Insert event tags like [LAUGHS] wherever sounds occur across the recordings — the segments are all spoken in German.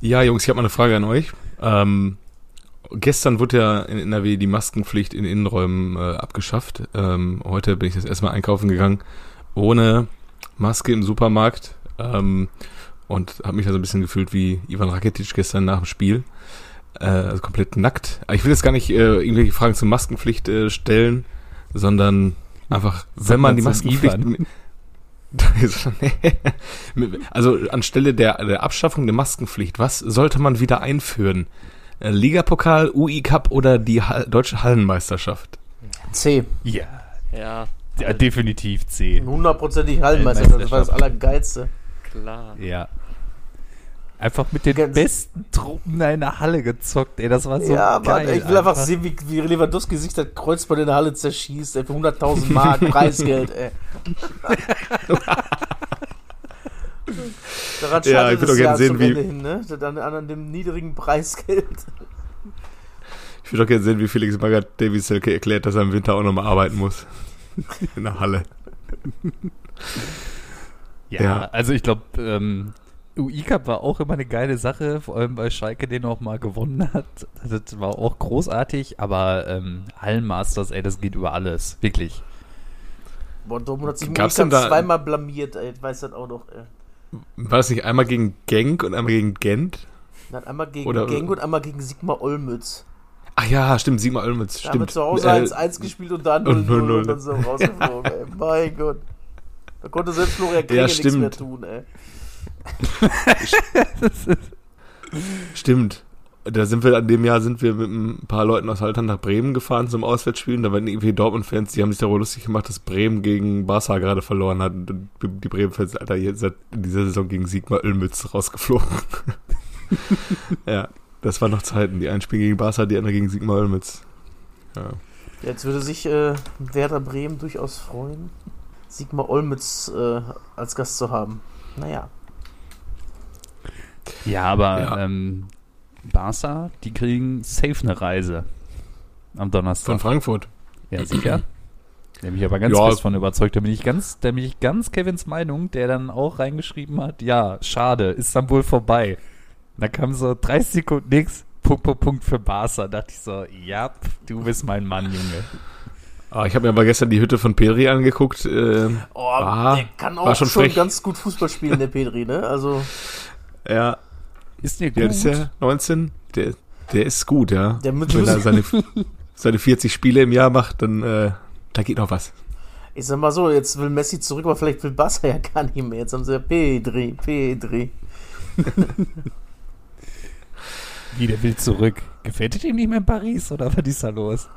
Ja, Jungs, ich habe mal eine Frage an euch. Ähm, gestern wurde ja in NRW die Maskenpflicht in Innenräumen äh, abgeschafft. Ähm, heute bin ich das erstmal einkaufen gegangen ohne Maske im Supermarkt ähm, und habe mich da so ein bisschen gefühlt wie Ivan Rakitic gestern nach dem Spiel. Äh, also komplett nackt. Ich will jetzt gar nicht äh, irgendwelche Fragen zur Maskenpflicht äh, stellen, sondern einfach, wenn man die Maskenpflicht... [LAUGHS] also anstelle der, der Abschaffung der Maskenpflicht, was sollte man wieder einführen? Äh, Ligapokal, UI Cup oder die ha deutsche Hallenmeisterschaft? C. Ja. Ja, ja definitiv C. Hundertprozentig Hallenmeisterschaft, das war das Allergeilste. klar. Ja. Einfach mit den Ganz- besten Truppen in einer Halle gezockt, ey. Das war so ja, geil. Mann, ich will einfach sehen, wie, wie Lewandowski sich das Kreuzband in der Halle zerschießt, ey, für 100.000 Mark [LAUGHS] Preisgeld, ey. [LAUGHS] Daran Ja, ich will es doch gerne ja sehen, wie- hin, ne? An, an dem niedrigen Preisgeld. Ich würde doch gerne sehen, wie Felix Magath Davy Selke erklärt, dass er im Winter auch nochmal arbeiten muss. [LAUGHS] In der Halle. Ja, Ja. also ich glaube, ähm, UI Cup war auch immer eine geile Sache, vor allem weil Schalke den auch mal gewonnen hat. Das war auch großartig, aber ähm, Hallenmasters, ey, das geht über alles. Wirklich. Boah, Dortmund hat sich denn da- zweimal blamiert, ey. Ich weiß das auch noch, ey. War das nicht einmal gegen Genk und einmal gegen Gent? Dann einmal gegen Oder- Genk und einmal gegen Sigmar Olmütz. Ach ja, stimmt, Sigmar Olmütz, Da haben wir stimmt. zu Hause Äh, 1-1 gespielt und dann und 0-0 0-0. und dann so rausgeflogen, ey. Mein Gott. Da konnte selbst Florian Krieger Ja, nichts mehr stimmt. tun, ey. [LAUGHS] Stimmt. Da sind wir, an dem Jahr sind wir mit ein paar Leuten aus Haltern nach Bremen gefahren zum Auswärtsspielen. Da waren irgendwie Dortmund-Fans, die haben sich darüber lustig gemacht, dass Bremen gegen Barca gerade verloren hat. Und die Bremen-Fans, seit in dieser Saison gegen Sigmar Ölmütz rausgeflogen. [LAUGHS] ja, das waren noch Zeiten. Die ein Spiel gegen Barca, die andere gegen Sigmar Ölmütz. Ja. Jetzt würde sich äh, Werder Bremen durchaus freuen, Sigmar Olmütz äh, als Gast zu haben. Naja. Ja, aber Ja. Ähm, Barca, die kriegen safe eine Reise am Donnerstag. Von Frankfurt. Ja, sicher. Der mich aber ganz Ja. fest von überzeugt. Da bin ich ganz, da bin ich ganz Kevins Meinung, der dann auch reingeschrieben hat, ja, schade, ist dann wohl vorbei. Da kam so 30 Sekunden nix, Punkt, Punkt, Punkt für Barca. Da dachte ich so, ja, du bist mein Mann, Junge. Ah, ich habe mir aber gestern die Hütte von Pedri angeguckt. Äh, Oh, Ah, der kann auch war schon schon, ganz gut Fußball spielen, der Pedri, ne? Also, ja, Ist alt gut? ist der? 19? Der, der ist gut, ja. der Wenn er seine, seine 40 Spiele im Jahr macht, dann äh, da geht noch was. ich sag mal so, jetzt will Messi zurück, aber vielleicht will Barca ja gar nicht mehr. Jetzt haben sie ja Pedri, Pedri. Wie, der will zurück. Gefällt dir ihm nicht mehr in Paris oder was ist da los?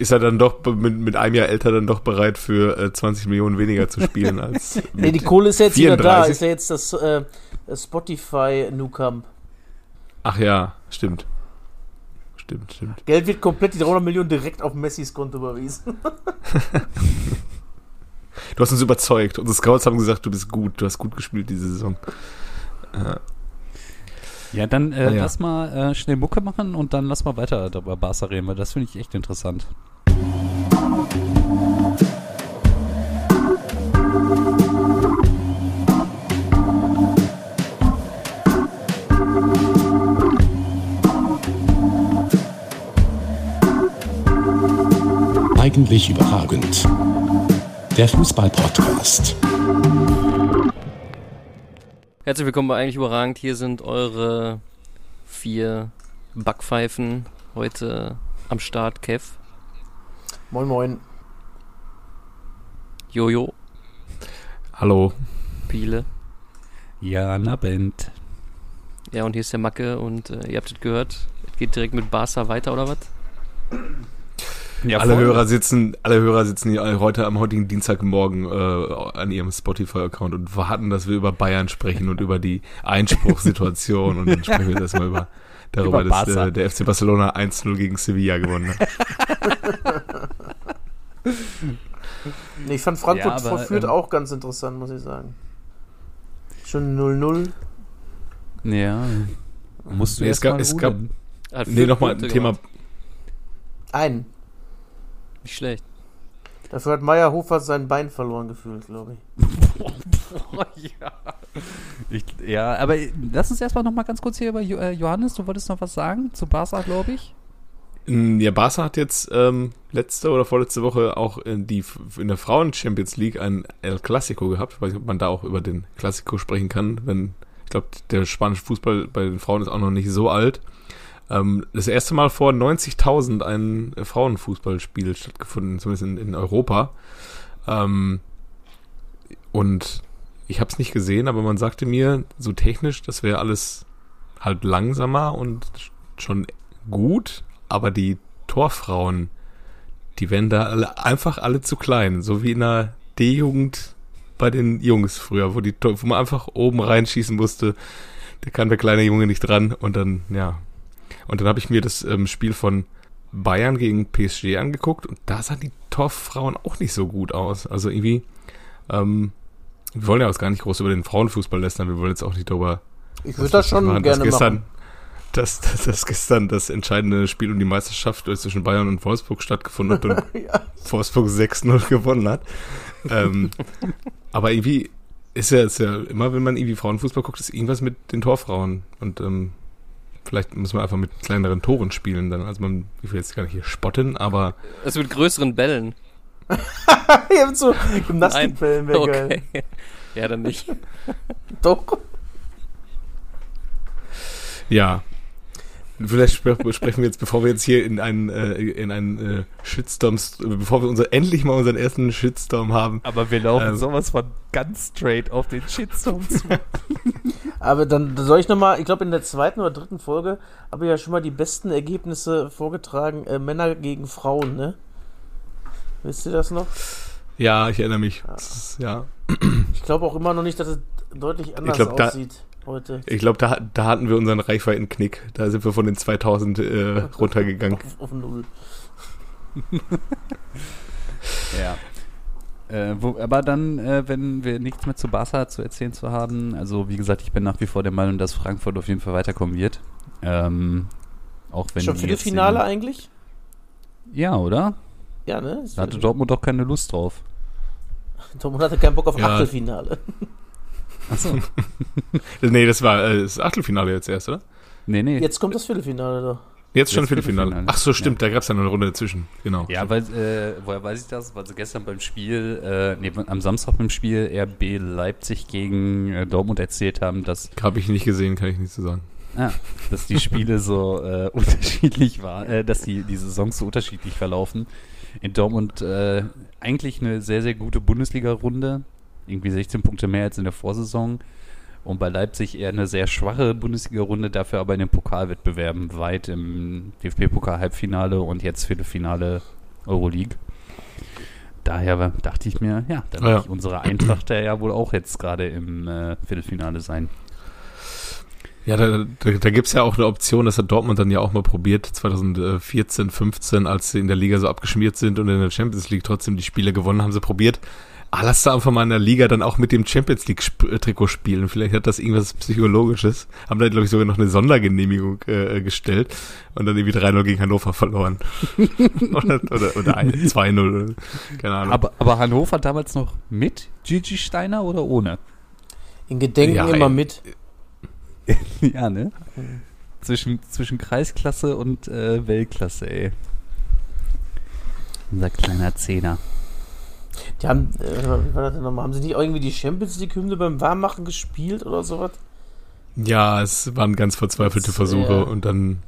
Ist er dann doch mit, mit einem Jahr älter dann doch bereit für äh, 20 Millionen weniger zu spielen [LAUGHS] als Nee, die Kohle ist ja jetzt wieder da. 34. Ist ja jetzt das äh, Spotify New Camp. Ach ja, stimmt. Stimmt, stimmt. Geld wird komplett, die 300 Millionen direkt auf Messis Konto überwiesen. [LAUGHS] Du hast uns überzeugt. Unsere Scouts haben gesagt, du bist gut, du hast gut gespielt diese Saison. Äh, Ja, dann äh, Ah, ja. lass mal äh, schnell Mucke machen und dann lass mal weiter über Barca reden, weil das finde ich echt interessant. Eigentlich überragend. Der Fußball-Podcast. Herzlich willkommen bei Eigentlich Überragend. Hier sind eure vier Backpfeifen heute am Start. Kev, Moin, moin. Jojo, hallo. Piele. Ja, na Band. Ja, und hier ist der Macke und äh, ihr habt es gehört. Es geht direkt mit Barca weiter, oder was? Ja, alle voll. Hörer sitzen, alle Hörer sitzen hier heute am heutigen Dienstagmorgen äh, an ihrem Spotify-Account und warten, dass wir über Bayern sprechen und über die Einspruchssituation und dann sprechen wir jetzt erstmal über darüber, Über dass äh, der FC Barcelona 1-0 gegen Sevilla gewonnen hat. [LAUGHS] Nee, ich fand Frankfurt Ja, aber, Fürth ähm, auch ganz interessant, muss ich sagen. Schon 0-0. Ja. Musst du Nee, es erst gab- mal es gab- rudern. Hat Nee, nochmal ein Thema. gemacht. Ein. Nicht schlecht. Dafür hat Meyerhofer sein Bein verloren gefühlt, glaube ich. Boah, [LAUGHS] ja. Ich, ja, aber lass uns erstmal noch mal ganz kurz hier über äh, Johannes, du wolltest noch was sagen zu Barca, glaube ich. Mm, Ja, Barca hat jetzt ähm, letzte oder vorletzte Woche auch in, die, in der Frauen-Champions League ein El Clasico gehabt. Ich weiß nicht, ob man da auch über den Clasico sprechen kann. Wenn, ich glaube, der spanische Fußball bei den Frauen ist auch noch nicht so alt. Ähm, das erste Mal vor 90.000 ein äh, Frauenfußballspiel stattgefunden, zumindest in, in Europa. Ähm, und ich habe es nicht gesehen, aber man sagte mir, so technisch, das wäre alles halt langsamer und schon gut, aber die Torfrauen, die werden da alle, einfach alle zu klein, so wie in der D-Jugend bei den Jungs früher, wo, die, wo man einfach oben reinschießen musste. Da kann der kleine Junge nicht dran und dann, ja. Und dann habe ich mir das ähm, Spiel von Bayern gegen PSG angeguckt und da sahen die Torfrauen auch nicht so gut aus. Also irgendwie, ähm, wir wollen ja auch gar nicht groß über den Frauenfußball lästern, wir wollen jetzt auch nicht darüber Ich würde das schon machen, gerne gestern, machen. Dass, dass, dass gestern das entscheidende Spiel um die Meisterschaft zwischen Bayern und Wolfsburg stattgefunden hat und [LAUGHS] Ja. Wolfsburg 6-0 gewonnen hat. ähm, aber irgendwie ist ja, ist ja immer, wenn man irgendwie Frauenfußball guckt, ist irgendwas mit den Torfrauen. Und ähm, vielleicht muss man einfach mit kleineren Toren spielen dann. Also man, ich will jetzt gar nicht hier spotten, aber Also mit größeren Bällen. [LAUGHS] ja, mit so Gymnastikbällen wäre geil. Okay. Ja, dann nicht. [LAUGHS] Doch. ja. Vielleicht spre sprechen wir jetzt, bevor wir jetzt hier in einen, äh, in einen äh, Shitstorm, bevor wir unser, endlich mal unseren ersten Shitstorm haben, Aber wir laufen Ähm. sowas von ganz straight auf den Shitstorm zu. [LAUGHS] Aber dann soll ich nochmal, ich glaube in der zweiten oder dritten Folge habe ich ja schon mal die besten Ergebnisse vorgetragen, äh, Männer gegen Frauen, ne? Wisst ihr das noch? Ja, ich erinnere mich. Das ist, ja. Ich glaube auch immer noch nicht, dass es deutlich anders glaub, da- aussieht heute. Ich glaube, da, da hatten wir unseren Reichweitenknick. Da sind wir von den 2000 äh, runtergegangen. Auf, auf Null. [LAUGHS] ja. Äh, wo, aber dann, äh, wenn wir nichts mehr zu Barca zu erzählen zu haben, also wie gesagt, ich bin nach wie vor der Meinung, dass Frankfurt auf jeden Fall weiterkommen wird. Ähm, auch wenn Schon die viele Finale eigentlich? Ja, oder? Ja, ne? Da hatte. Dortmund doch keine Lust drauf. Dortmund hatte keinen Bock auf Ja. Achtelfinale. [LAUGHS] Achso. [LAUGHS] Nee, das war äh, das Achtelfinale jetzt erst, oder? nee, nee. Jetzt kommt das Viertelfinale doch. Jetzt schon Viertelfinale. Ach so, stimmt, da gab es ja noch eine Runde dazwischen. Genau. Ja, weil, äh, woher weiß ich das? Weil sie gestern beim Spiel, äh, nee, am Samstag beim Spiel RB Leipzig gegen äh, Dortmund erzählt haben, dass, Habe ich nicht gesehen, kann ich nicht so sagen. ah, dass die Spiele so äh, [LAUGHS] unterschiedlich waren, äh, dass die, die Saisons so unterschiedlich verlaufen. In Dortmund äh, eigentlich eine sehr, sehr gute Bundesliga-Runde. Irgendwie 16 Punkte mehr als in der Vorsaison. Und bei Leipzig eher eine sehr schwache Bundesliga-Runde, dafür aber in den Pokalwettbewerben weit im DFB-Pokal-Halbfinale und jetzt Viertelfinale Euroleague. Daher dachte ich mir, ja, dann Ja. wird unsere Eintracht ja, ja wohl auch jetzt gerade im äh, Viertelfinale sein. Ja, da, da, da gibt es ja auch eine Option, das hat Dortmund dann ja auch mal probiert, 2014, 15, als sie in der Liga so abgeschmiert sind und in der Champions League trotzdem die Spiele gewonnen haben, sie probiert. Ah, lass da einfach mal in der Liga dann auch mit dem Champions League-Trikot spielen. Vielleicht hat das irgendwas Psychologisches. Haben da, glaube ich, sogar noch eine Sondergenehmigung äh, gestellt und dann irgendwie 3-0 gegen Hannover verloren. [LAUGHS] oder oder, oder ein- 2-0. oder- Keine Ahnung. Aber, aber Hannover damals noch mit Gigi Steiner oder ohne? In Gedenken Ja, immer mit. [LAUGHS] ja, ne? Zwischen, zwischen Kreisklasse und äh, Weltklasse, ey. Unser kleiner Zehner. Die haben, äh, wie war das denn nochmal? Haben sie nicht irgendwie die Champions League-Hymne beim Warmmachen gespielt oder sowas? Ja, es waren ganz verzweifelte Das, Versuche ja. und dann,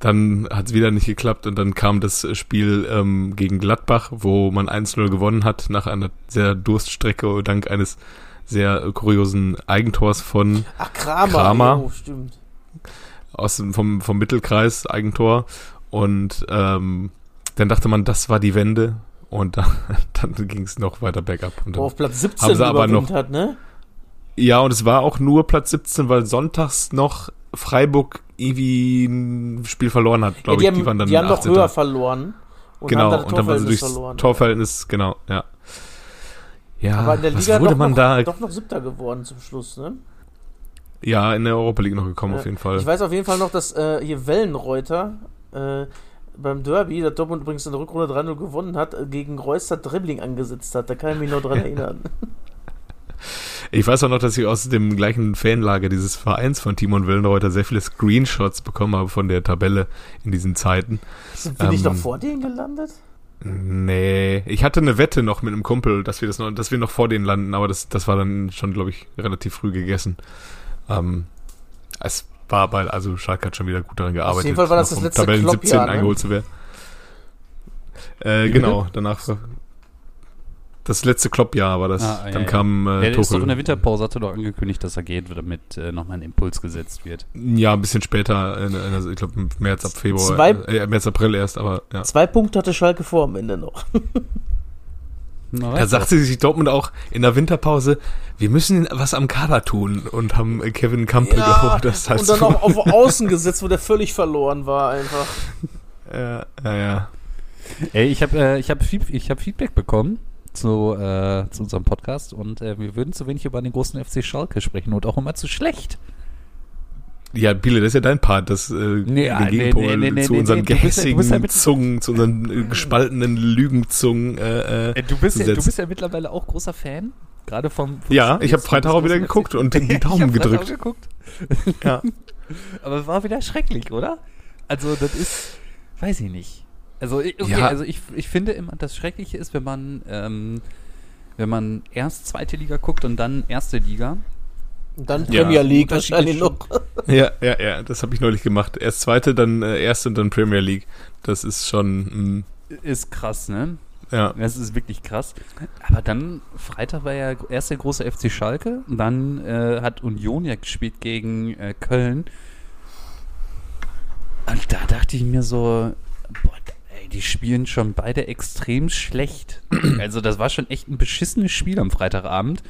dann hat es wieder nicht geklappt und dann kam das Spiel ähm, gegen Gladbach, wo man 1-0 gewonnen hat nach einer sehr Durststrecke dank eines sehr kuriosen Eigentors von Ach, Kramer. Kramer. Oh, stimmt. aus dem, vom, vom Mittelkreis Eigentor und ähm, dann dachte man, das war die Wende und dann, [LAUGHS] dann ging es noch weiter bergab. Und Wo dann, auf Platz 17 Haben sie aber noch- hat, ne? ja, und es war auch nur Platz 17, weil sonntags noch Freiburg irgendwie ein Spiel verloren hat, Ja, glaube die ich. haben, die waren dann die haben noch 18. höher verloren. Und genau, haben dann und dann war sie durchs verloren. Torverhältnis, genau, ja. Ja, Aber in der Liga wurde doch, man noch, da? doch noch siebter geworden zum Schluss, ne? Ja, in der Europa League noch gekommen, Ja. auf jeden Fall. Ich weiß auf jeden Fall noch, dass äh, hier Wellenreuter äh, beim Derby, der Dortmund übrigens in der Rückrunde 3-0 gewonnen hat, äh, gegen Reus das Dribbling angesetzt hat. Da kann ich mich noch dran [LAUGHS] erinnern. Ich weiß auch noch, dass ich aus dem gleichen Fanlager dieses Vereins von Timon Willenreuter sehr viele Screenshots bekommen habe von der Tabelle in diesen Zeiten. Sind wir nicht Ähm, noch vor denen gelandet? Nee, ich hatte eine Wette noch mit einem Kumpel, dass wir das noch, dass wir noch vor denen landen, aber das, das war dann schon, glaube ich, relativ früh gegessen. Ähm, es war bei, also Schalke hat schon wieder gut daran gearbeitet, jeden Fall war das das letzte Tabellen Klopp-Jahr, 17 ne? eingeholt zu werden. Äh, genau, danach war- das letzte Klopp-Jahr war das. Ah, ja, dann ja. kam Ja, äh, der ist doch in der Winterpause, hat er doch angekündigt, dass er geht, damit äh, nochmal ein Impuls gesetzt wird. Ja, ein bisschen später, in, in, also ich glaube März, ab Februar, Zwei- äh, März, April erst, aber ja. Zwei Punkte hatte Schalke vor am Ende noch. Da sagte sich Dortmund auch in der Winterpause, wir müssen was am Kader tun und haben Kevin Campbell geholt. Das heißt, und dann auch auf [LAUGHS] Außen gesetzt, wo der völlig verloren war einfach. ja, ja, ja. Ey, ich habe äh, ich hab Feed, ich hab Feedback bekommen zu, äh, zu unserem Podcast und äh, wir würden zu wenig über den großen FC Schalke sprechen und auch immer zu schlecht. Ja, Biele, das ist ja dein Part, das äh, Nee, ah, den nee, Gegenpol nee, nee, zu unseren ja- bist ja gehässigen mit- Zungen, zu unseren äh, gespaltenen Lügenzungen. Äh, äh, du, bist ja, du bist ja mittlerweile auch großer Fan. Gerade vom, vom Ja, Spiel ich habe Freitag auch wieder geguckt und [LAUGHS] die Ich Daumen Freitag gedrückt. geguckt. [LAUGHS] Ja. Aber es war wieder schrecklich, oder? Also, das ist, weiß ich nicht. Also, ich- okay, Ja. also ich, ich finde immer, das Schreckliche ist, wenn man, ähm, wenn man erst zweite Liga guckt und dann erste Liga. Und dann Ja. Premier League wahrscheinlich ist noch. ja, ja, ja, das habe ich neulich gemacht. Erst zweite, dann äh, erste und dann Premier League. Das ist schon, mh, Ist krass, ne? ja. Das ist wirklich krass. Aber dann, Freitag war ja erst der große FC Schalke. Und dann äh, hat Union ja gespielt gegen äh, Köln. Und da dachte ich mir so, boah, ey, die spielen schon beide extrem schlecht. also das war schon echt ein beschissenes Spiel am Freitagabend.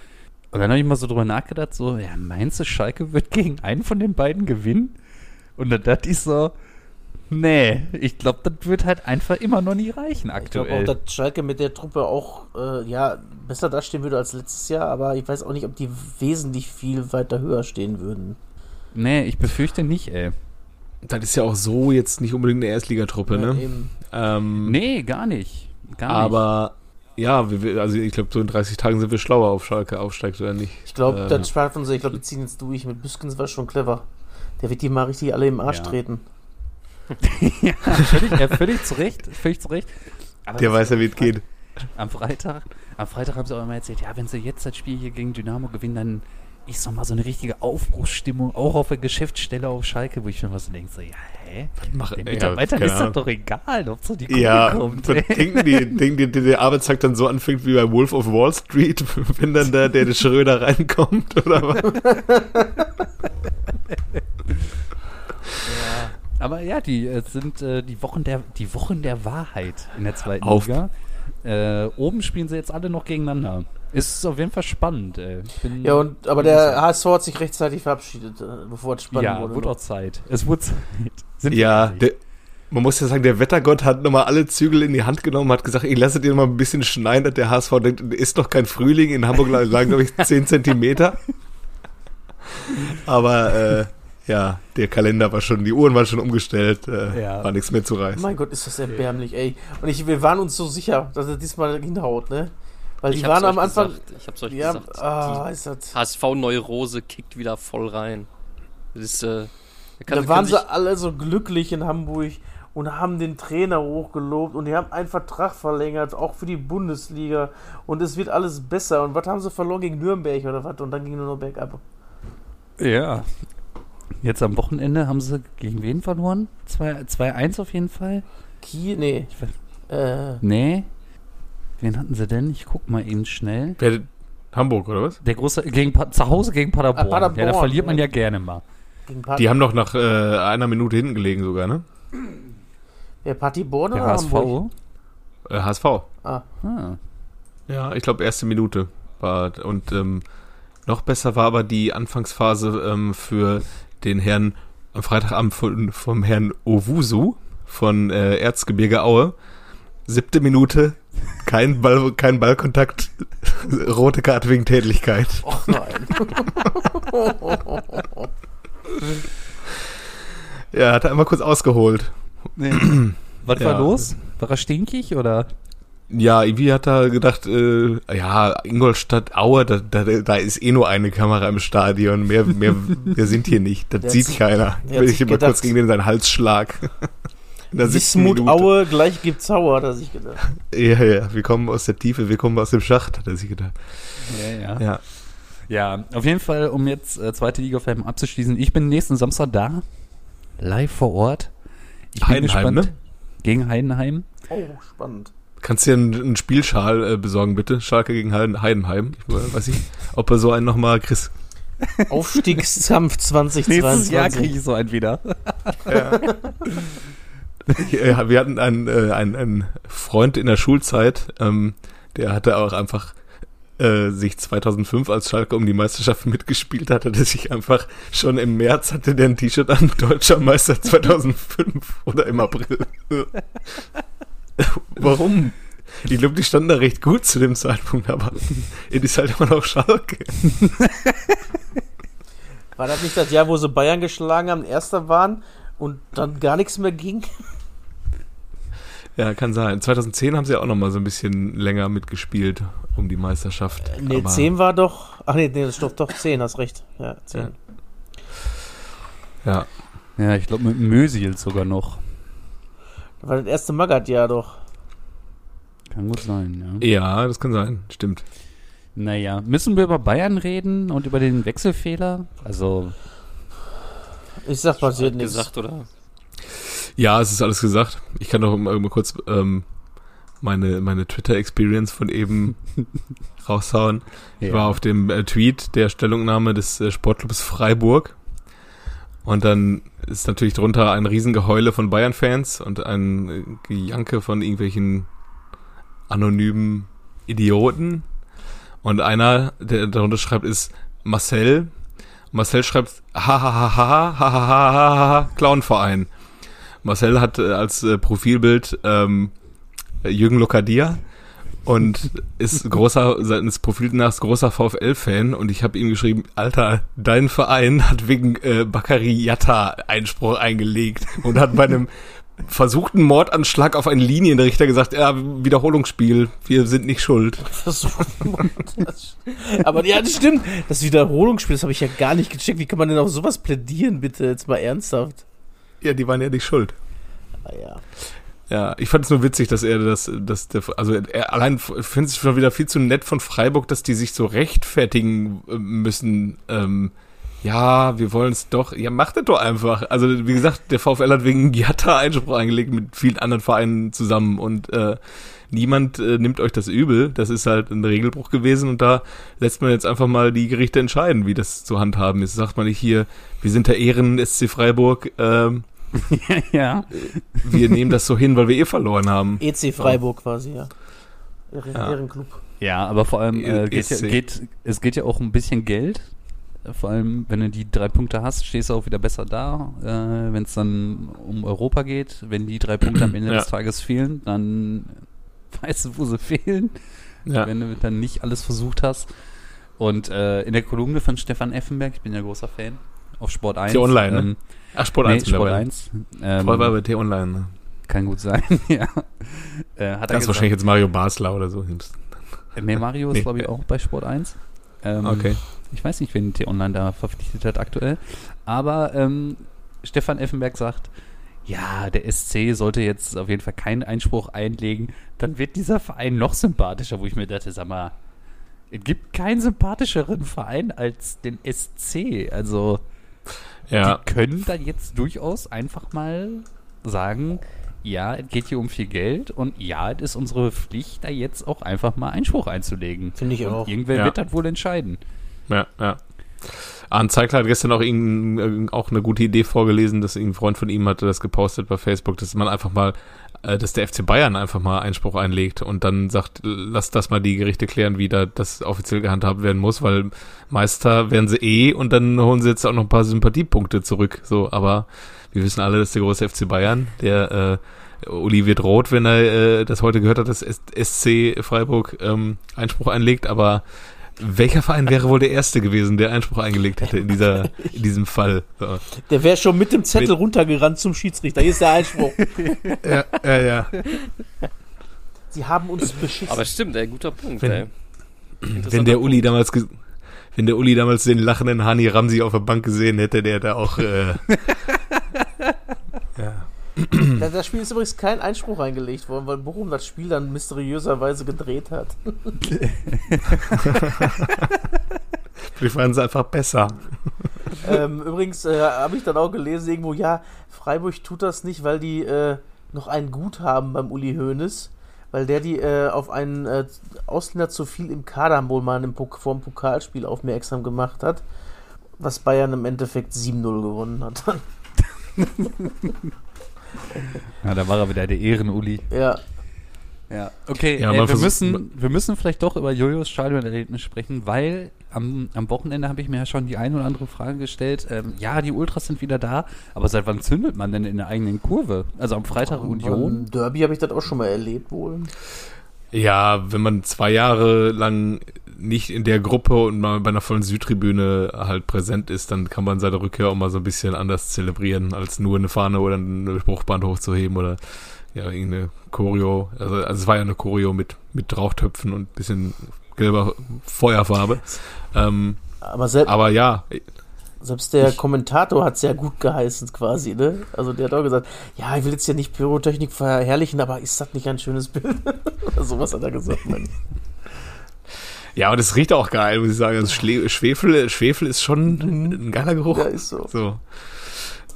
Und dann habe ich mal so drüber nachgedacht, so, ja, meinst du, Schalke wird gegen einen von den beiden gewinnen? Und dann dachte ich so, nee, ich glaube, das wird halt einfach immer noch nie reichen Ich glaube aktuell. auch, dass Schalke mit der Truppe auch äh, ja, besser dastehen würde als letztes Jahr, aber ich weiß auch nicht, ob die wesentlich viel weiter höher stehen würden. Nee, ich befürchte nicht, ey. Das ist ja auch so jetzt nicht unbedingt eine Erstligatruppe, Ja, ne? eben. Ähm, Nee, gar nicht. Gar aber ja, wir, also ich glaube, so in 30 Tagen sind wir schlauer, ob Schalke aufsteigt oder nicht. Ich glaube, Äh, dann von so, ich glaube, die ziehen jetzt durch. Mit Büskens war schon clever. Der wird die mal richtig alle im Arsch Ja. treten. [LAUGHS] ja, völlig, ja, völlig zu Recht. Völlig zu Recht. Aber Der weiß ja, wie es geht. Am Freitag, am Freitag haben sie auch immer erzählt, ja, wenn sie jetzt das Spiel hier gegen Dynamo gewinnen, dann ist noch mal so eine richtige Aufbruchsstimmung, auch auf der Geschäftsstelle auf Schalke, wo ich mir was so denke, so, ja, hä? Mach, Den ja, Mitarbeitern keine ist das doch egal, ob so die Kugel Ja, kommt. was denken die, denken die, die, der Arbeitstag dann so anfängt wie bei Wolf of Wall Street, [LAUGHS] wenn dann da der, der Schröder reinkommt oder was? [LAUGHS] Aber ja, die äh, sind äh, die Wochen der die Wochen der Wahrheit in der zweiten Auf- Liga. Äh, oben spielen sie jetzt alle noch gegeneinander. Ist auf jeden Fall spannend. Ey. Ich bin, Ja, und, aber der HSV hat sich rechtzeitig verabschiedet, äh, bevor es spannend ja, wurde. wurde noch. auch Zeit. Es wurde Zeit. Sind Ja, der, man muss ja sagen, der Wettergott hat nochmal alle Zügel in die Hand genommen, hat gesagt, ich lasse dir noch mal ein bisschen schneien, dass der HSV denkt, ist doch kein Frühling. In Hamburg [LAUGHS] lagen, glaube ich, 10 Zentimeter. Aber äh, ja, der Kalender war schon, die Uhren waren schon umgestellt, äh, Ja. war nichts mehr zu reißen. Mein Gott, ist das erbärmlich, ey. Und ich, wir waren uns so sicher, dass er diesmal hinhaut, ne? Weil die Ich waren am Anfang. Gesagt, ich hab's euch Ja, gesagt. ah, die ist das. HSV-Neurose kickt wieder voll rein. Das ist, äh, da kann- Da waren sie alle so glücklich in Hamburg und haben den Trainer hochgelobt und die haben einen Vertrag verlängert, auch für die Bundesliga. Und es wird alles besser. Und was haben sie verloren gegen Nürnberg oder was? Und dann ging nur noch bergab. Ja. Jetzt am Wochenende haben sie gegen wen verloren? 2 2-1 auf jeden Fall. Kiel, nee. Ich weiß- Äh, Nee. Wen hatten sie denn? Ich guck mal eben schnell. Wer, Hamburg, oder was? Der große gegen zu Hause gegen Paderborn. Ah, Paderborn, Ja, da verliert man ja. gerne mal. Die haben noch nach äh, einer Minute hinten gelegen sogar, ne? ja, Paderborn Der oder HSV. Hamburg? Äh, HSV. Ah, Ah. Ja, ich glaube, erste Minute war. Und ähm, noch besser war aber die Anfangsphase ähm, für den Herrn am Freitagabend von, vom Herrn Owusu von äh, Erzgebirge Aue. Siebte Minute, kein, Ball, kein Ballkontakt, [LAUGHS] rote Karte wegen Tätlichkeit. och nein. [LAUGHS] Ja, hat er einmal kurz ausgeholt. Nee. Was Ja. war los? War er stinkig oder? Ja, irgendwie hat er gedacht, äh, ja, Ingolstadt, Aue, da, da, da ist eh nur eine Kamera im Stadion. Mehr, mehr, wir sind hier nicht. Das [LAUGHS] Der sieht hat sich- keiner. Will ich immer kurz gegen den seinen Hals schlag. [LAUGHS] Wismut. Aue, gleich gibt's Hauer, hat er sich gedacht. [LAUGHS] Ja, ja, wir kommen aus der Tiefe, wir kommen aus dem Schacht, hat er sich gedacht. Ja, ja. Ja. Ja, auf jeden Fall, um jetzt äh, zweite Liga FM abzuschließen. Ich bin nächsten Samstag da, live vor Ort. Ich bin Heidenheim, gespannt. ne? Gegen Heidenheim. Oh, spannend. Kannst du dir einen, einen Spielschal äh, besorgen, bitte? Schalke gegen Heiden- Heidenheim. Ich weiß nicht, ob er so einen nochmal kriegst. [LAUGHS] Aufstiegskampf Nächstes Jahr 2022. kriege ich so einen wieder. [LAUGHS] Ja, wir hatten einen, äh, einen, einen Freund in der Schulzeit, ähm, der hatte auch einfach äh, sich 2005 als Schalke um die Meisterschaft mitgespielt hatte, der sich einfach schon im März hatte der ein T-Shirt an, Deutscher Meister 2005 oder im April. [LAUGHS] [LAUGHS] Warum? Ich glaube, die standen da recht gut zu dem Zeitpunkt, aber es ist halt immer noch Schalke. War das nicht das Jahr, wo sie Bayern geschlagen haben, Erster waren und dann gar nichts mehr ging? Ja, kann sein. 2010 haben sie auch noch mal so ein bisschen länger mitgespielt um die Meisterschaft. Nee, aber- 10 war doch. Ach nee, nee, das ist doch, doch 10, hast recht. Ja, 10. Ja. Ja, ich glaube mit Mösil sogar noch. Das war das erste Magat-Jahr doch. Kann gut sein, ja. ja, das kann sein. Stimmt. Naja, müssen wir über Bayern reden und über den Wechselfehler? Also, Ich sag, passiert nichts. gesagt, oder? Ja, es ist alles gesagt. Ich kann doch mal, mal kurz ähm, meine, meine Twitter-Experience von eben [LAUGHS] raushauen. Ich Ja. war auf dem äh, Tweet der Stellungnahme des äh, Sportclubs Freiburg. Und dann ist natürlich drunter ein Riesengeheule von Bayern-Fans und ein Gejanke von irgendwelchen anonymen Idioten. Und einer, der darunter schreibt, ist Marcel. Marcel schreibt, hahaha, Clownverein. Marcel hat als Profilbild ähm, Jürgen Lokadia und ist großer, seines Profils nach großer VfL-Fan und ich habe ihm geschrieben, Alter, dein Verein hat wegen äh, Bakary Yatta Einspruch eingelegt und hat bei einem versuchten Mordanschlag auf einen Linienrichter gesagt, ja, Wiederholungsspiel, wir sind nicht schuld. [LAUGHS] Aber ja, das stimmt. Das Wiederholungsspiel, das habe ich ja gar nicht gecheckt. Wie kann man denn auf sowas plädieren, bitte? Jetzt mal ernsthaft. Ja, die waren ja nicht schuld. Ah, ja. Ja, ich fand es nur witzig, dass er das, dass der, also er allein finde es schon wieder viel zu nett von Freiburg, dass die sich so rechtfertigen äh, müssen. Ähm, ja, wir wollen es doch. Ja, macht es doch einfach. Also wie gesagt, der VfL hat wegen Giatta Einspruch eingelegt mit vielen anderen Vereinen zusammen und äh, niemand äh, nimmt euch das übel. Das ist halt ein Regelbruch gewesen und da lässt man jetzt einfach mal die Gerichte entscheiden, wie das zu handhaben ist. Sagt man nicht hier, wir sind der Ehren SC Freiburg. Ähm, [LAUGHS] ja. wir nehmen das so hin, weil wir eh verloren haben. EC Freiburg quasi, ja. Ehren, Ja. Ehrenclub. Ja, aber vor allem äh, geht, ja, geht, es geht ja auch ein bisschen Geld. Vor allem, wenn du die drei Punkte hast, stehst du auch wieder besser da. Äh, wenn es dann um Europa geht, wenn die drei Punkte am Ende Ja. des Tages fehlen, dann weißt du, wo sie fehlen, Ja. wenn du dann nicht alles versucht hast. Und äh, in der Kolumne von Stefan Effenberg, ich bin ja großer Fan, auf Sport 1. T-Online, ne? ähm, Ach, Sport nee, 1 Sport mittlerweile. 1. Ähm, Vorher war bei T-Online. Ne? kann gut sein, [LAUGHS] ja. Äh, hat Das ist wahrscheinlich jetzt Mario Basler oder so. Äh, Nee, Mario ist, Nee. glaube ich, auch bei Sport 1. Ähm, Okay. Ich weiß nicht, wen T-Online da verpflichtet hat aktuell. Aber ähm, Stefan Effenberg sagt, ja, der SC sollte jetzt auf jeden Fall keinen Einspruch einlegen. Dann wird dieser Verein noch sympathischer, wo ich mir dachte, sag mal, es gibt keinen sympathischeren Verein als den SC. Also, Ja, die können dann jetzt durchaus einfach mal sagen, ja, es geht hier um viel Geld und ja, es ist unsere Pflicht, da jetzt auch einfach mal Einspruch einzulegen. Finde ich und auch. Irgendwer Ja. wird das wohl entscheiden. ja, ja. Arne Zeigler hat gestern auch, auch eine gute Idee vorgelesen, dass ein Freund von ihm hatte das gepostet bei Facebook, dass man einfach mal, dass der FC Bayern einfach mal Einspruch einlegt und dann sagt, lass das mal die Gerichte klären, wie da das offiziell gehandhabt werden muss, weil Meister werden sie eh und dann holen sie jetzt auch noch ein paar Sympathiepunkte zurück. So, aber wir wissen alle, dass der große FC Bayern, der äh, Uli wird rot, wenn er äh, das heute gehört hat, dass SC Freiburg ähm, Einspruch einlegt, aber welcher Verein wäre wohl der erste gewesen, der Einspruch eingelegt hätte in dieser in diesem Fall? So. Der wäre schon mit dem Zettel runtergerannt zum Schiedsrichter. Hier ist der Einspruch. Ja, ja, ja. Sie haben uns beschissen. Aber stimmt, ey, guter Punkt, Wenn- ey. Wenn der Uli Punkt. damals wenn der Uli damals den lachenden Hani Ramsi auf der Bank gesehen hätte, der da auch äh, ja. Da- Das Spiel ist übrigens kein Einspruch eingelegt worden, weil Bochum das Spiel dann mysteriöserweise gedreht hat. [LAUGHS] Vielleicht waren sie einfach besser. ähm, übrigens äh, habe ich dann auch gelesen, irgendwo, ja, Freiburg tut das nicht, weil die äh, noch ein Guthaben beim Uli Hoeneß, weil der die äh, auf einen äh, Ausländer zu viel im Kader wohl mal im Pok vor dem Pokalspiel aufmerksam gemacht hat, was Bayern im Endeffekt 7-0 gewonnen hat. [LAUGHS] Ja, da war er wieder der Ehren-Uli. ja, Ja, okay, Ja, äh, man wir, müssen, wir müssen vielleicht doch über Jojos Stadionerlebnis sprechen, weil am, am Wochenende habe ich mir ja schon die eine oder andere Frage gestellt. Ähm, ja, die Ultras sind wieder da, aber seit wann zündet man denn in der eigenen Kurve? Also am Freitag Union? Beim Derby habe ich das auch schon mal erlebt wohl. Ja, wenn man zwei Jahre lang nicht in der Gruppe und mal bei einer vollen Südtribüne halt präsent ist, dann kann man seine Rückkehr auch mal so ein bisschen anders zelebrieren, als nur eine Fahne oder eine Spruchband hochzuheben oder ja, irgendeine Choreo. Also, also es war ja eine Choreo mit, mit Rauchtöpfen und bisschen gelber Feuerfarbe. Ähm, Aber aber ja, Selbst der Ich- Kommentator hat es ja gut geheißen quasi, ne? Also der hat auch gesagt, ja, ich will jetzt ja nicht Pyrotechnik verherrlichen, aber ist das nicht ein schönes [LAUGHS] Bild? Oder sowas hat er gesagt, ich. ja, und es riecht auch geil, muss ich sagen. Also Schwefel, Schwefel ist schon ein geiler Geruch. Ja, ist so. So.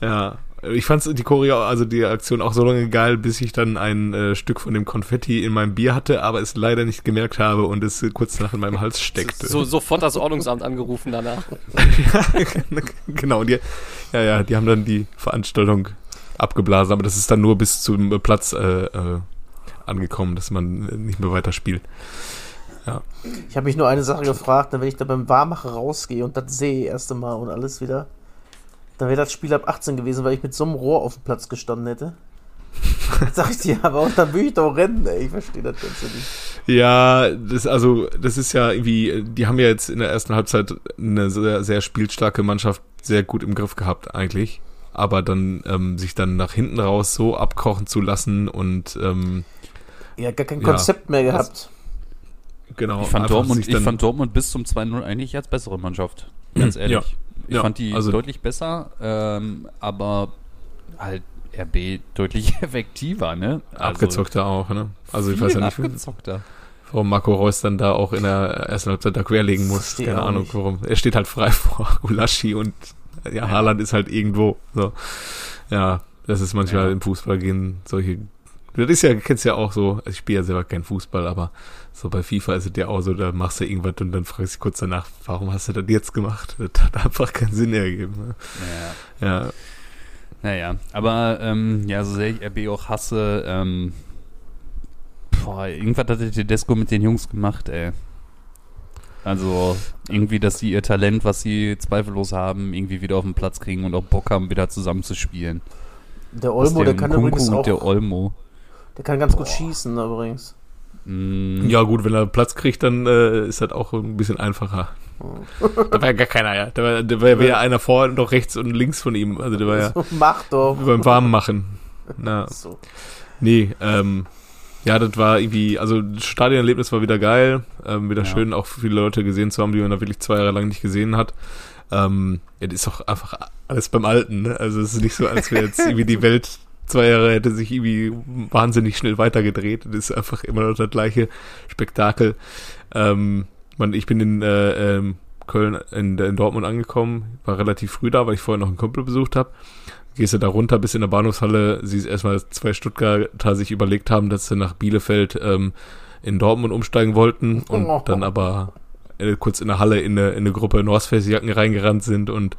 Ja. Ich fand die Choreo, also die Aktion auch so lange geil, bis ich dann ein äh, Stück von dem Konfetti in meinem Bier hatte, aber es leider nicht gemerkt habe und es äh, kurz nach in meinem Hals steckte. So, sofort das Ordnungsamt angerufen danach. ja, [LAUGHS] genau. Die, ja, ja, die haben dann die Veranstaltung abgeblasen, aber das ist dann nur bis zum Platz äh, äh, angekommen, dass man äh, nicht mehr weiter spielt. Ich habe mich nur eine Sache gefragt, ne, wenn ich da beim Warmachen rausgehe und das sehe, erste Mal und alles wieder, dann wäre das Spiel ab 18 gewesen, weil ich mit so einem Rohr auf dem Platz gestanden hätte. [LAUGHS] Sag ich dir, aber und dann will ich doch rennen, ey. Ich verstehe das Ganze nicht. Ja, das also das ist ja irgendwie, die haben ja jetzt in der ersten Halbzeit eine sehr, sehr spielstarke Mannschaft sehr gut im Griff gehabt eigentlich, aber dann ähm, sich dann nach hinten raus so abkochen zu lassen und ähm, Ja, gar kein Ja, Konzept mehr gehabt. genau. Ich fand, Dortmund, ich dann- fand Dortmund bis zum 2-0 eigentlich als bessere Mannschaft. Ganz ehrlich. Ja. Ich Ja, fand die also- deutlich besser, ähm, aber halt RB deutlich [LAUGHS] effektiver, ne? Also abgezockter auch, ne? Also ich weiß ja nicht, abgezockter. warum Marco Reus dann da auch in der ersten Halbzeit da querlegen muss. Keine Ahnung nicht. warum. Er steht halt frei [LAUGHS] vor Gulaschi und ja, Haaland ist halt irgendwo. So. Ja, das ist manchmal Ja. im Fußball gehen solche. Das ist ja, kennst ja auch so, ich spiele ja selber keinen Fußball, aber so bei FIFA ist es ja auch so, da machst du irgendwas und dann fragst du kurz danach, warum hast du das jetzt gemacht? [LAUGHS] Das hat einfach keinen Sinn ergeben. Ne? Ja. Ja, Naja, aber ähm, ja, so sehr ich RB auch hasse, ähm, boah, irgendwas hat der Tedesco mit den Jungs gemacht, ey. Also irgendwie, dass sie ihr Talent, was sie zweifellos haben, irgendwie wieder auf den Platz kriegen und auch Bock haben, wieder zusammen zu spielen. Der Olmo, der kann Nkunku übrigens und auch, der Olmo. Der kann ganz gut schießen übrigens. Mm, ja gut, wenn er Platz kriegt, dann äh, ist das auch ein bisschen einfacher. Da war ja gar keiner, ja. Da war, da war ja einer vor und auch rechts und links von ihm. Also der war ja [LAUGHS] So, mach doch. beim Warmmachen. Na, [LAUGHS] So. nee, ähm, ja, das war irgendwie, also das Stadionerlebnis war wieder geil. Ähm, wieder Ja. schön, auch viele Leute gesehen zu haben, die man da wirklich zwei Jahre lang nicht gesehen hat. Ähm, ja, das ist auch einfach alles beim Alten, ne? Also es ist nicht so, als wäre jetzt [LAUGHS] irgendwie die Welt zwei Jahre hätte sich irgendwie wahnsinnig schnell weitergedreht. Das ist einfach immer noch das gleiche Spektakel. Ähm, man, ich bin in äh, ähm, Köln, in, in Dortmund angekommen, war relativ früh da, weil ich vorher noch einen Kumpel besucht habe. Gehst du da runter bis in der Bahnhofshalle, siehst erstmal, dass zwei Stuttgarter sich überlegt haben, dass sie nach Bielefeld ähm, in Dortmund umsteigen wollten und dann aber äh, kurz in der Halle in eine, in eine Gruppe North Face Jacken reingerannt sind und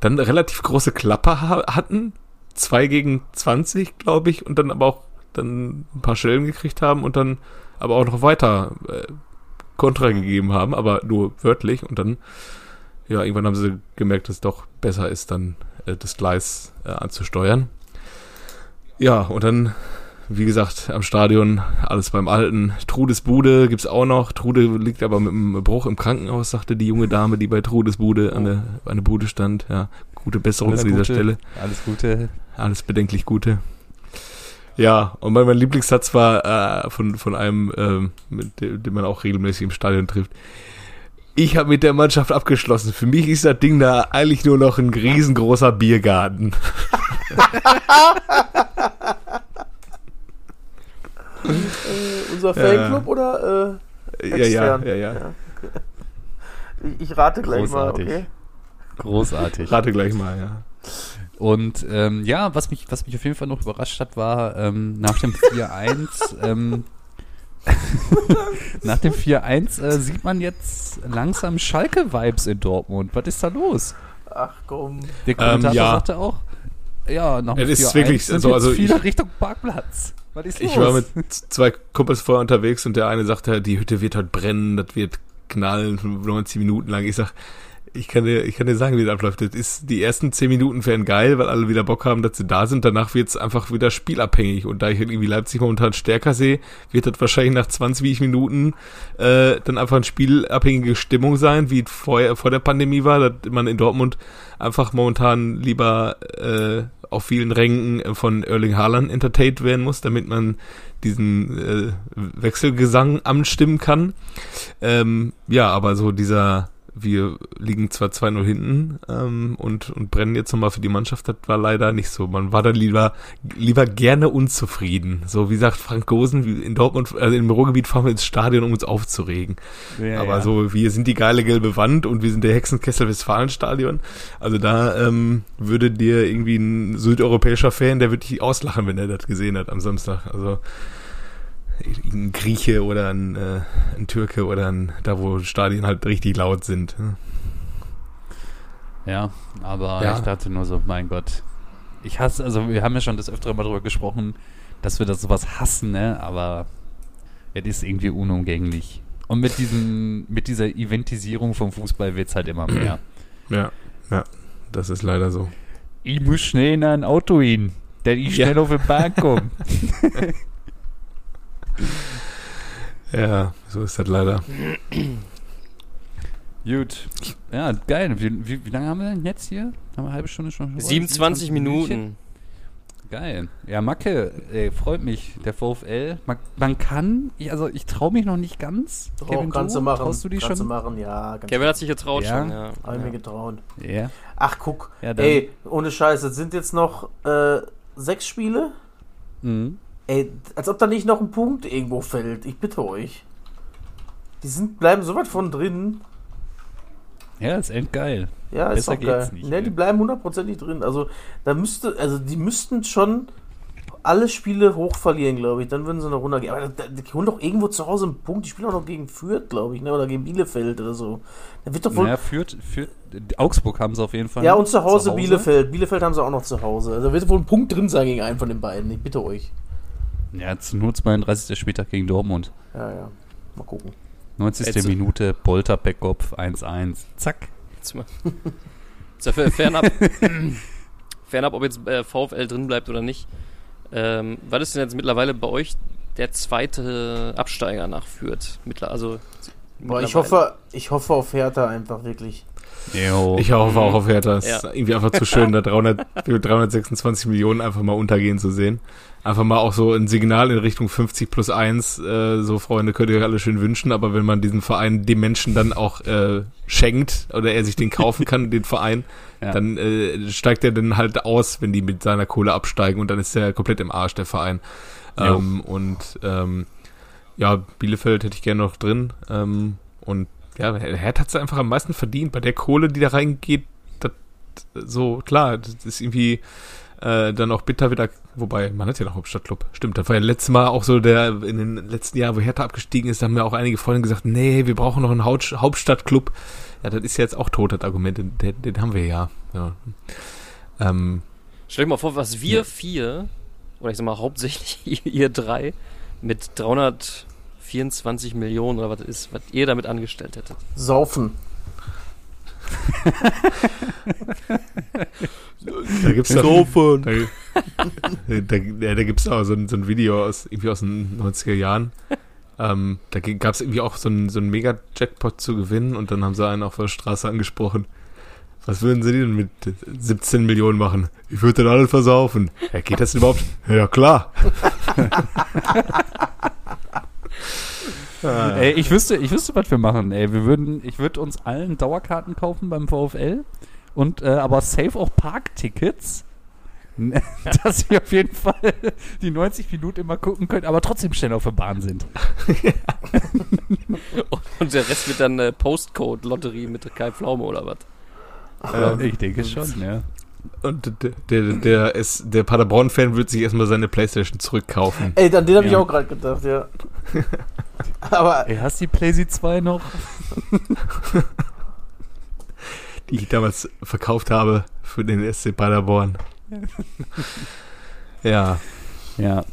dann relativ große Klappe ha hatten. Zwei gegen 20, glaube ich, und dann aber auch dann ein paar Schellen gekriegt haben und dann aber auch noch weiter äh, Kontra gegeben haben, aber nur wörtlich und dann ja, irgendwann haben sie gemerkt, dass es doch besser ist, dann äh, das Gleis äh, anzusteuern. Ja, und dann, wie gesagt, am Stadion alles beim Alten. Trudes Bude gibt's auch noch. Trude liegt aber mit einem Bruch im Krankenhaus, sagte die junge Dame, die bei Trudes Bude an der, an der Bude stand. Ja, gute Besserung Alles an dieser Gute. Stelle. Alles Gute. Alles bedenklich Gute. Ja, und mein, mein Lieblingssatz war äh, von, von einem, ähm, mit dem, den man auch regelmäßig im Stadion trifft. Ich habe mit der Mannschaft abgeschlossen. Für mich ist das Ding da eigentlich nur noch ein riesengroßer Biergarten. Äh, unser Fanclub oder äh, Ja, ja, extern? ja, ja. okay. Ich, ich rate gleich Großartig. mal, okay? Großartig. Rate gleich mal, ja. Und ähm, ja, was mich, was mich auf jeden Fall noch überrascht hat, war ähm, nach dem 4-1, ähm, [LAUGHS] nach dem 4-1 äh, sieht man jetzt langsam Schalke-Vibes in Dortmund. Was ist da los? Ach komm. Der Kommentator ja. sagte auch, ja, nach dem Es ist 4-1 wirklich sind so, jetzt also viele ich- Richtung Parkplatz. Was ist los? Ich war mit zwei Kumpels vorher unterwegs und der eine sagte, die Hütte wird heute brennen, das wird knallen, 90 Minuten lang. Ich sag, ich kann dir, ich kann dir sagen, wie das abläuft. Das ist, die ersten 10 Minuten wären geil, weil alle wieder Bock haben, dass sie da sind. Danach wird's einfach wieder spielabhängig. Und da ich irgendwie Leipzig momentan stärker sehe, wird das wahrscheinlich nach 20 Minuten äh, dann einfach eine spielabhängige Stimmung sein, wie vorher, vor der Pandemie war, dass man in Dortmund einfach momentan lieber äh, auf vielen Rängen von Erling Haaland entertained werden muss, damit man diesen äh, Wechselgesang anstimmen kann. Ähm, ja, aber so dieser, wir liegen zwar 2-0 hinten ähm, und, und brennen jetzt nochmal für die Mannschaft, das war leider nicht so. Man war dann lieber, lieber gerne unzufrieden. So wie sagt Frank Gosen, in Dortmund, also im Ruhrgebiet fahren wir ins Stadion, um uns aufzuregen. Ja, Aber ja. so, wir sind die geile gelbe Wand und wir sind der Hexenkessel Westfalenstadion. Also da ähm, würde dir irgendwie ein südeuropäischer Fan, der würde dich auslachen, wenn er das gesehen hat am Samstag. Also ein Grieche oder ein, äh, ein Türke oder ein, da wo Stadien halt richtig laut sind. ne? Ja, aber Ja. ich dachte nur so, mein Gott. Ich hasse, also wir haben ja schon das öfter mal darüber gesprochen, dass wir das sowas hassen, ne? Aber es ist irgendwie unumgänglich. Und mit diesem, mit dieser Eventisierung vom Fußball wird es halt immer mehr. [CLEARS THROAT] Ja, ja, das ist leider so. ich muss schnell in ein Auto hin, denn ich Ja. schnell auf den Bahn komme. [LAUGHS] Ja, so ist das leider. Gut. Ja, geil. Wie, wie, wie lange haben wir denn jetzt hier? Haben wir eine halbe Stunde schon? 27 Minütchen? Minuten. Geil. Ja, Macke, ey, freut mich. Der VfL. Man, man kann, ich, also ich traue mich noch nicht ganz. Doch, Kevin, kannst du machen. Traust du die kannst schon? du machen, ja. Kevin hat sich getraut Ja. schon, ja. Habe ich mir getraut. Ja. Ach, guck. Ja, Ey, ohne Scheiß, es sind jetzt noch äh, sechs Spiele. Mhm. Ey, als ob da nicht noch ein Punkt irgendwo fällt. Ich bitte euch. Die sind, bleiben so weit von drin. Ja, ist endgeil. Ja, ist Besser doch geil. geht's nicht, ne, die bleiben hundertprozentig drin. Also, da müsste, also die müssten schon alle Spiele hoch verlieren, glaube ich. Dann würden sie noch runtergehen. Aber da- die holen doch irgendwo zu Hause einen Punkt. Die spielen auch noch gegen Fürth, glaube ich, ne? Oder gegen Bielefeld oder so. Da wird doch wohl. Naja, führt, führt, Augsburg haben sie auf jeden Fall. ja, und zu Hause, Bielefeld. Bielefeld haben sie auch noch zu Hause. Also da wird wohl ein Punkt drin sein gegen einen von den beiden. Ich bitte euch. Ja, zu nur 32. Spieltag gegen Dortmund. Ja, ja. Mal gucken. 90. Jetzt- Minute, Polter per Kopf, 1-1. Zack. Jetzt mal. Ist ja fer- fernab, [LAUGHS] fernab, ob jetzt äh, VfL drin bleibt oder nicht. Ähm, was ist denn jetzt mittlerweile bei euch der zweite Absteiger nach Fürth? Mittler, also Boah, ich hoffe, ich hoffe auf Hertha einfach wirklich. Jo. Ich hoffe auch auf Hertha. Es Ja. ist irgendwie einfach zu schön, da [LAUGHS] 300, für 326 Millionen einfach mal untergehen zu sehen. Einfach mal auch so ein Signal in Richtung 50 plus 1. Äh, so, Freunde, könnt ihr euch alle schön wünschen. Aber wenn man diesen Verein dem Menschen dann auch äh, schenkt oder er sich den kaufen kann, [LAUGHS] den Verein, Ja. dann äh, steigt er dann halt aus, wenn die mit seiner Kohle absteigen. Und dann ist er komplett im Arsch, der Verein. Ähm, und ähm, ja, Bielefeld hätte ich gerne noch drin. Ähm, und ja, Hertha hat es einfach am meisten verdient. Bei der Kohle, die da reingeht, das, so, klar, das ist irgendwie äh, dann auch bitter wieder, wobei, man hat ja noch Hauptstadtclub. Stimmt, das war ja letztes Mal auch so der, in den letzten Jahren, wo Hertha abgestiegen ist, da haben ja auch einige Freunde gesagt, nee, wir brauchen noch einen Haupt Hauptstadtclub. Ja, das ist ja jetzt auch tot, das Argument, den, den haben wir ja. ja. Ähm, Stell dir mal vor, was wir vier, oder ich sag mal hauptsächlich ihr, [LAUGHS] ihr drei, mit 324 Millionen oder was ist, was ihr damit angestellt hättet. Saufen. Da gibt's doch, da, da, ja, da gibt's auch so ein, so ein Video aus, irgendwie aus den 90er Jahren. Ähm, da gab's irgendwie auch so einen so Mega-Jackpot zu gewinnen und dann haben sie einen auf der Straße angesprochen. Was würden sie denn mit 17 Millionen machen? Ich würde dann alles versaufen. Ja, geht das überhaupt? Ja, klar. [LAUGHS] Ey, ich wüsste, ich wüsste, was wir machen. Ey, wir würden, ich würde uns allen Dauerkarten kaufen beim VfL und äh, aber safe auch Parktickets, [LAUGHS] dass wir auf jeden Fall die 90 Minuten immer gucken können, aber trotzdem schnell auf der Bahn sind. [LAUGHS] Und der Rest wird dann äh, Postcode-Lotterie mit Kai Pflaume oder was? Ähm, ich denke schon, ja. Und der, der, der, ist, der Paderborn-Fan wird sich erstmal seine Playstation zurückkaufen. Ey, an den habe ich Ja. auch gerade gedacht, ja. [LAUGHS] Aber Ey, hast du die PlayStation 2 noch? [LAUGHS] die ich damals verkauft habe für den SC Paderborn. [LAUGHS] ja, Ja.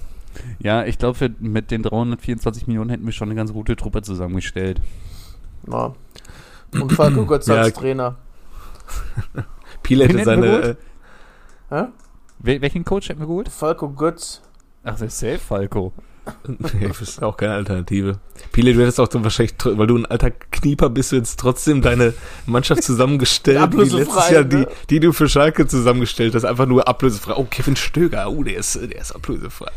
Ja, ich glaube, mit den 324 Millionen hätten wir schon eine ganz gute Truppe zusammengestellt. ja. Und Falco Götz Ja. als Trainer. Piele hätte seine. Äh? Wel welchen Coach hätten wir geholt? Falco Götz. Ach, der ist safe, Falco. [LAUGHS] nee, das ist auch keine Alternative. Piele, du hättest auch dann wahrscheinlich, weil du ein alter Knieper bist, du jetzt trotzdem deine Mannschaft zusammengestellt, [LAUGHS] wie Ablösefrei, letztes Jahr, die, ne? die du für Schalke zusammengestellt hast, einfach nur ablösefrei. Oh, Kevin Stöger, oh, der ist, der ist ablösefrei.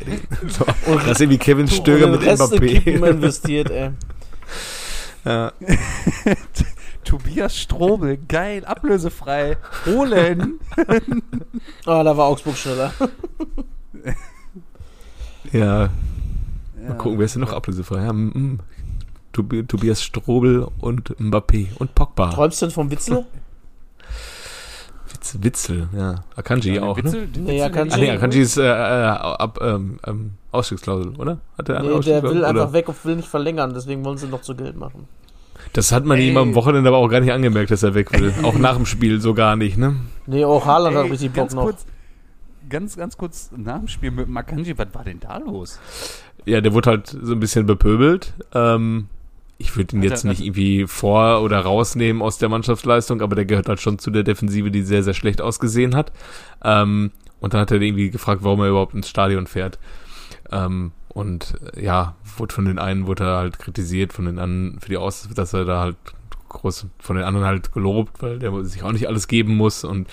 so, das ist irgendwie Kevin Stöger mit Rest Mbappé. investiert, ey. [LAUGHS] ja. Tobias Strobel, geil, ablösefrei. Holen. [LAUGHS] Ah, da war Augsburg schneller. [LAUGHS] ja, mal gucken, wer ist denn noch ablösefrei? Ja, mm, mm. Tobi- Tobias Strobel und Mbappé und Pogba. Träumst du denn vom Witzel? [LAUGHS] Witz, Witzel, ja. Akanji Ja, auch, ne? Witzel, den Nee, Akanji- Ah, nee, Akanji ist äh, äh, ab, ähm, ähm, Ausstiegsklausel, oder? Hat der Nee, der will oder? einfach weg und will nicht verlängern, deswegen wollen sie noch zu Geld machen. Das hat man Ey. ihm am Wochenende aber auch gar nicht angemerkt, dass er weg will. [LAUGHS] auch nach dem Spiel so gar nicht, ne? Nee, auch Haaland hat richtig Bock ganz noch. kurz, ganz, ganz kurz nach dem Spiel mit Makanji, was war denn da los? Ja, der wurde halt so ein bisschen bepöbelt. Ähm, ich würde ihn jetzt nicht irgendwie vor- oder rausnehmen aus der Mannschaftsleistung, aber der gehört halt schon zu der Defensive, die sehr, sehr schlecht ausgesehen hat. Ähm, und dann hat er irgendwie gefragt, warum er überhaupt ins Stadion fährt. Ähm, und äh, ja, wurde von den einen wurde er halt kritisiert, von den anderen für die Aus, dass er da halt groß von den anderen halt gelobt, weil der sich auch nicht alles geben muss und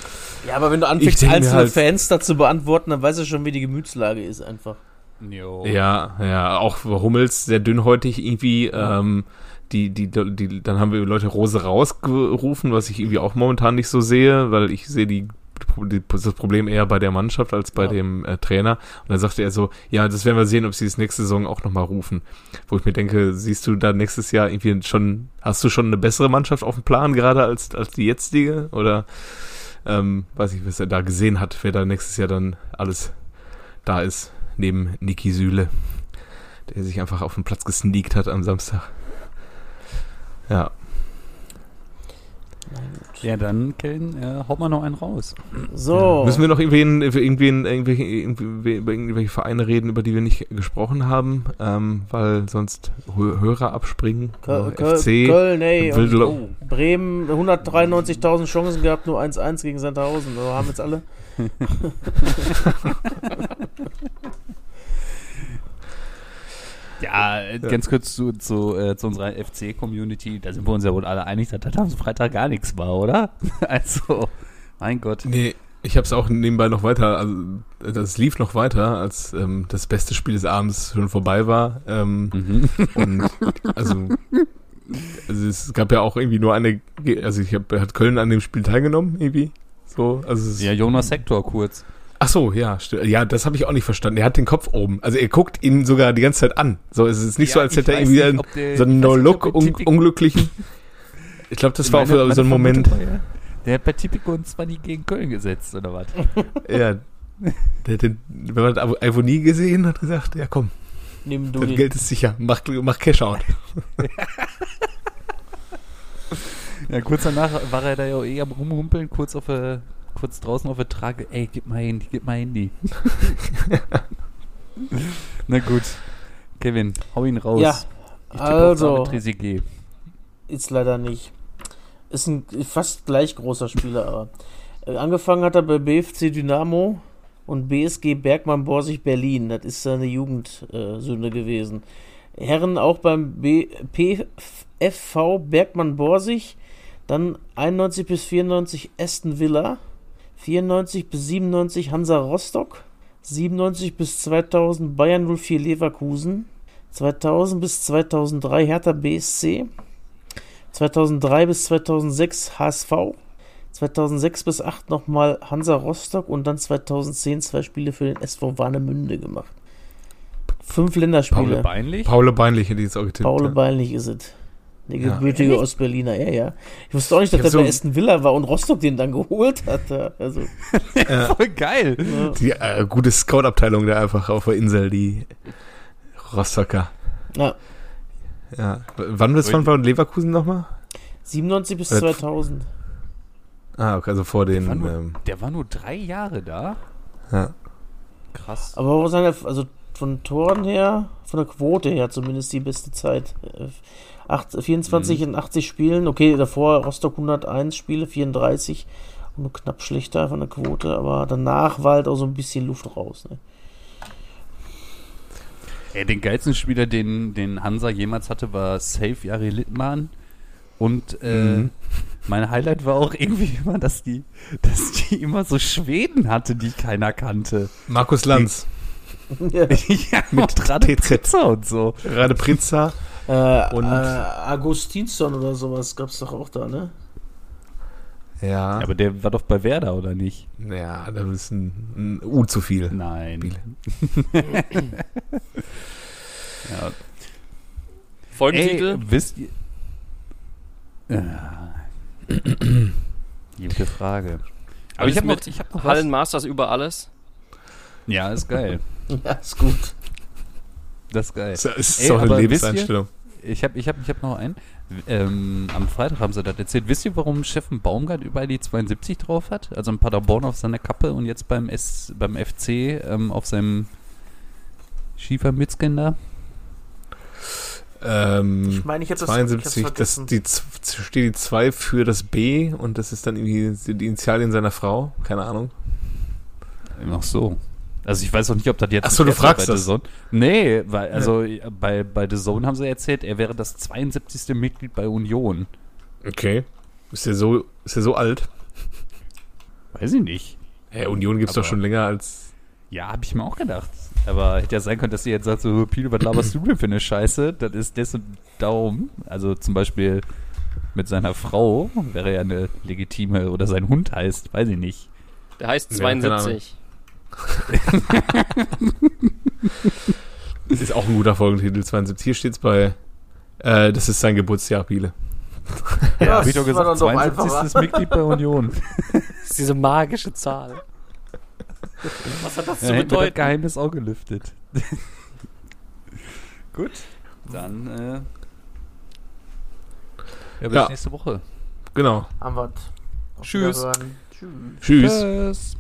Ja, aber wenn du anfängst, einzelne halt- Fans dazu beantworten, dann weißt du schon, wie die Gemütslage ist einfach. Jo. Ja, ja, auch Hummels sehr dünnhäutig irgendwie. Ähm, die, die, die, dann haben wir Leute Rose rausgerufen, was ich irgendwie auch momentan nicht so sehe, weil ich sehe die das Problem eher bei der Mannschaft als bei Ja. dem äh, Trainer. Und dann sagte er so, ja, das werden wir sehen, ob sie es nächste Saison auch nochmal rufen. Wo ich mir denke, siehst du da nächstes Jahr irgendwie schon, hast du schon eine bessere Mannschaft auf dem Plan gerade als, als die jetzige? Oder ähm, weiß ich, was er da gesehen hat, wer da nächstes Jahr dann alles da ist, neben Niki Süle, der sich einfach auf den Platz gesneakt hat am Samstag. Ja. Ja, dann, Kellen, äh, haut mal noch einen raus. So. Müssen wir noch irgendwen, über irgendwen, irgendwelche, irgendwie- über irgendwelche Vereine reden, über die wir nicht gesprochen haben, ähm, weil sonst Hö- Hörer abspringen. Köl- Köl- FC. Köln, ey. Und, oh, Bremen, 193.000 Chancen gehabt, nur 1-1 gegen Sandhausen. So, haben jetzt alle. [LAUGHS] [LAUGHS] Ja, ganz kurz zu, zu, äh, zu unserer FC-Community. Da sind wir uns ja wohl alle einig, dass das am Freitag gar nichts war, oder? [LAUGHS] Also, mein Gott. Nee, ich habe es auch nebenbei noch weiter, also das lief noch weiter, als ähm, das beste Spiel des Abends schon vorbei war. Ähm, Mhm. [LAUGHS] Und also, also es gab ja auch irgendwie nur eine, also ich habe hat Köln an dem Spiel teilgenommen irgendwie. So, also Ja, Jonas Sektor kurz. Ach so, ja, ja, das habe ich auch nicht verstanden. Er hat den Kopf oben, also er guckt ihn sogar die ganze Zeit an. So, es ist nicht so, Ja, als ich hätte er irgendwie nicht, einen, der- so einen ich weiß nicht, No-Look ob der un Tipico- unglücklichen. Ich glaube, das war auch Meine- so, meine so ein Moment. War ja, Der hat bei Tipico und zwar nie gegen Köln gesetzt, oder was? [LAUGHS] Ja, der hat den, wenn man Ivonie gesehen hat, gesagt, ja komm, Nimm du das den. Geld ist sicher, mach, mach Cash out. [LAUGHS] Ja, kurz danach war er da ja auch eh am Rumhumpeln, kurz auf der, kurz draußen auf der Trage. Ey, gib mal Handy, gib mal Handy. [LAUGHS] Na gut. Kevin, hau ihn raus. Ja, Ich also. David Trezeguet. Ist leider nicht. Ist ein fast gleich großer Spieler, aber. Äh, angefangen hat er bei BFC Dynamo und BSG Bergmann Borsig Berlin. Das ist seine Jugendsünde gewesen. Herren auch beim B PFV Bergmann Borsig, Dann 91 bis 94 Aston Villa. 94 bis 97 Hansa Rostock. 97 bis 2000 Bayern 04 Leverkusen. 2000 bis 2003 Hertha BSC. 2003 bis 2006 HSV. 2006 bis 2008 nochmal Hansa Rostock und dann 2010 zwei Spiele für den SV Warnemünde gemacht. Fünf Paul Länderspiele. Beinlich? Paul Beinlich hätte ich jetzt auch getippt. Paul ja. Beinlich ist es. Der Ja. gebürtige Ostberliner, ja, ja. Ich wusste auch nicht, dass der bei so- Aston Villa war und Rostock den dann [LAUGHS] geholt hat. ja. Also, [LAUGHS] Voll geil. ja. Die äh, gute Scout-Abteilung da einfach auf der Insel, die Rostocker. ja. Ja. Wann bis wann war Leverkusen nochmal? 97 bis Äh, 2000. Ah, okay, also vor den. Der war, nur, Ähm, der war nur drei Jahre da. ja. Krass. Aber wo seine, also von Toren her, von der Quote her zumindest die beste Zeit. Äh, acht- 24 Mhm. in 80 Spielen. Okay, davor Rostock 101 Spiele, 34. Und nur knapp schlechter von der Quote. Aber danach war halt auch so ein bisschen Luft raus. Ne? Ey, den geilsten Spieler, den, den Hansa jemals hatte, war Safe Jari Littmann. Und äh, Mhm. mein Highlight war auch irgendwie immer, dass die, dass die immer so Schweden hatte, die keiner kannte. Markus Lanz. Ja. [LAUGHS] ja, [LAUGHS] mit. Pizza und so. Gerade Pritza. Äh, Und- äh, Augustinsson oder sowas gab es doch auch da, ne? Ja. Aber der war doch bei Werder, oder nicht? ja, das ist ein, ein U zu viel. Nein. [LAUGHS] Ja. Folgentitel? Ey, wisst ihr. Ah. Gute Frage. Aber ich habe noch, mit ich hab noch was. Hallenmasters über alles. Ja, ist geil. Ja, ist gut. Das ist geil. Das ist Ey, doch eine ihr- Lebenseinstellung. Ich habe ich hab, ich hab noch einen. Ähm, am Freitag haben sie das erzählt. Wisst ihr, warum Steffen Baumgart überall die 72 drauf hat? Also in Paderborn auf seiner Kappe und jetzt beim, S, beim FC ähm, auf seinem Schiefermützchen da? Ähm, Ich meine, ich hätte das 72, ich hab's das, die, steht die 2 für das B und das ist dann irgendwie die Initialien seiner Frau. Keine Ahnung. Ach so. Also ich weiß auch nicht, ob das jetzt Ach so, nicht du fragst bei das. The Zone. Nee, weil, also bei, bei The Zone haben sie erzählt, er wäre das 72. Mitglied bei Union. Okay. Ist der so, ist der so alt? Weiß ich nicht. Ja, Union gibt's doch Aber- schon länger als. Ja, habe ich mir auch gedacht. Aber hätte ja sein können, dass sie jetzt sagt, so, Pilo, was laberst du denn für eine Scheiße? Das ist das und darum. Also zum Beispiel mit seiner Frau wäre ja eine legitime, oder sein Hund heißt, weiß ich nicht. Der heißt Ja, keine 72. [LAUGHS] Das ist auch ein guter Folgentitel. 72. Hier steht's bei. Äh, das ist sein Geburtsjahr, Biele. Ja, hab ich doch das gesagt, dann doch 72. einfacher. Mitglied bei Union. [LAUGHS] Das ist diese magische Zahl. Was hat das Ja, zu wir das bedeuten? Geheimnis auch gelüftet. [LAUGHS] Gut, dann äh, ja, bis Ja. nächste Woche. Genau. Haben wir's. Auf Tschüss. Tschüss. Tschüss. Tschüss.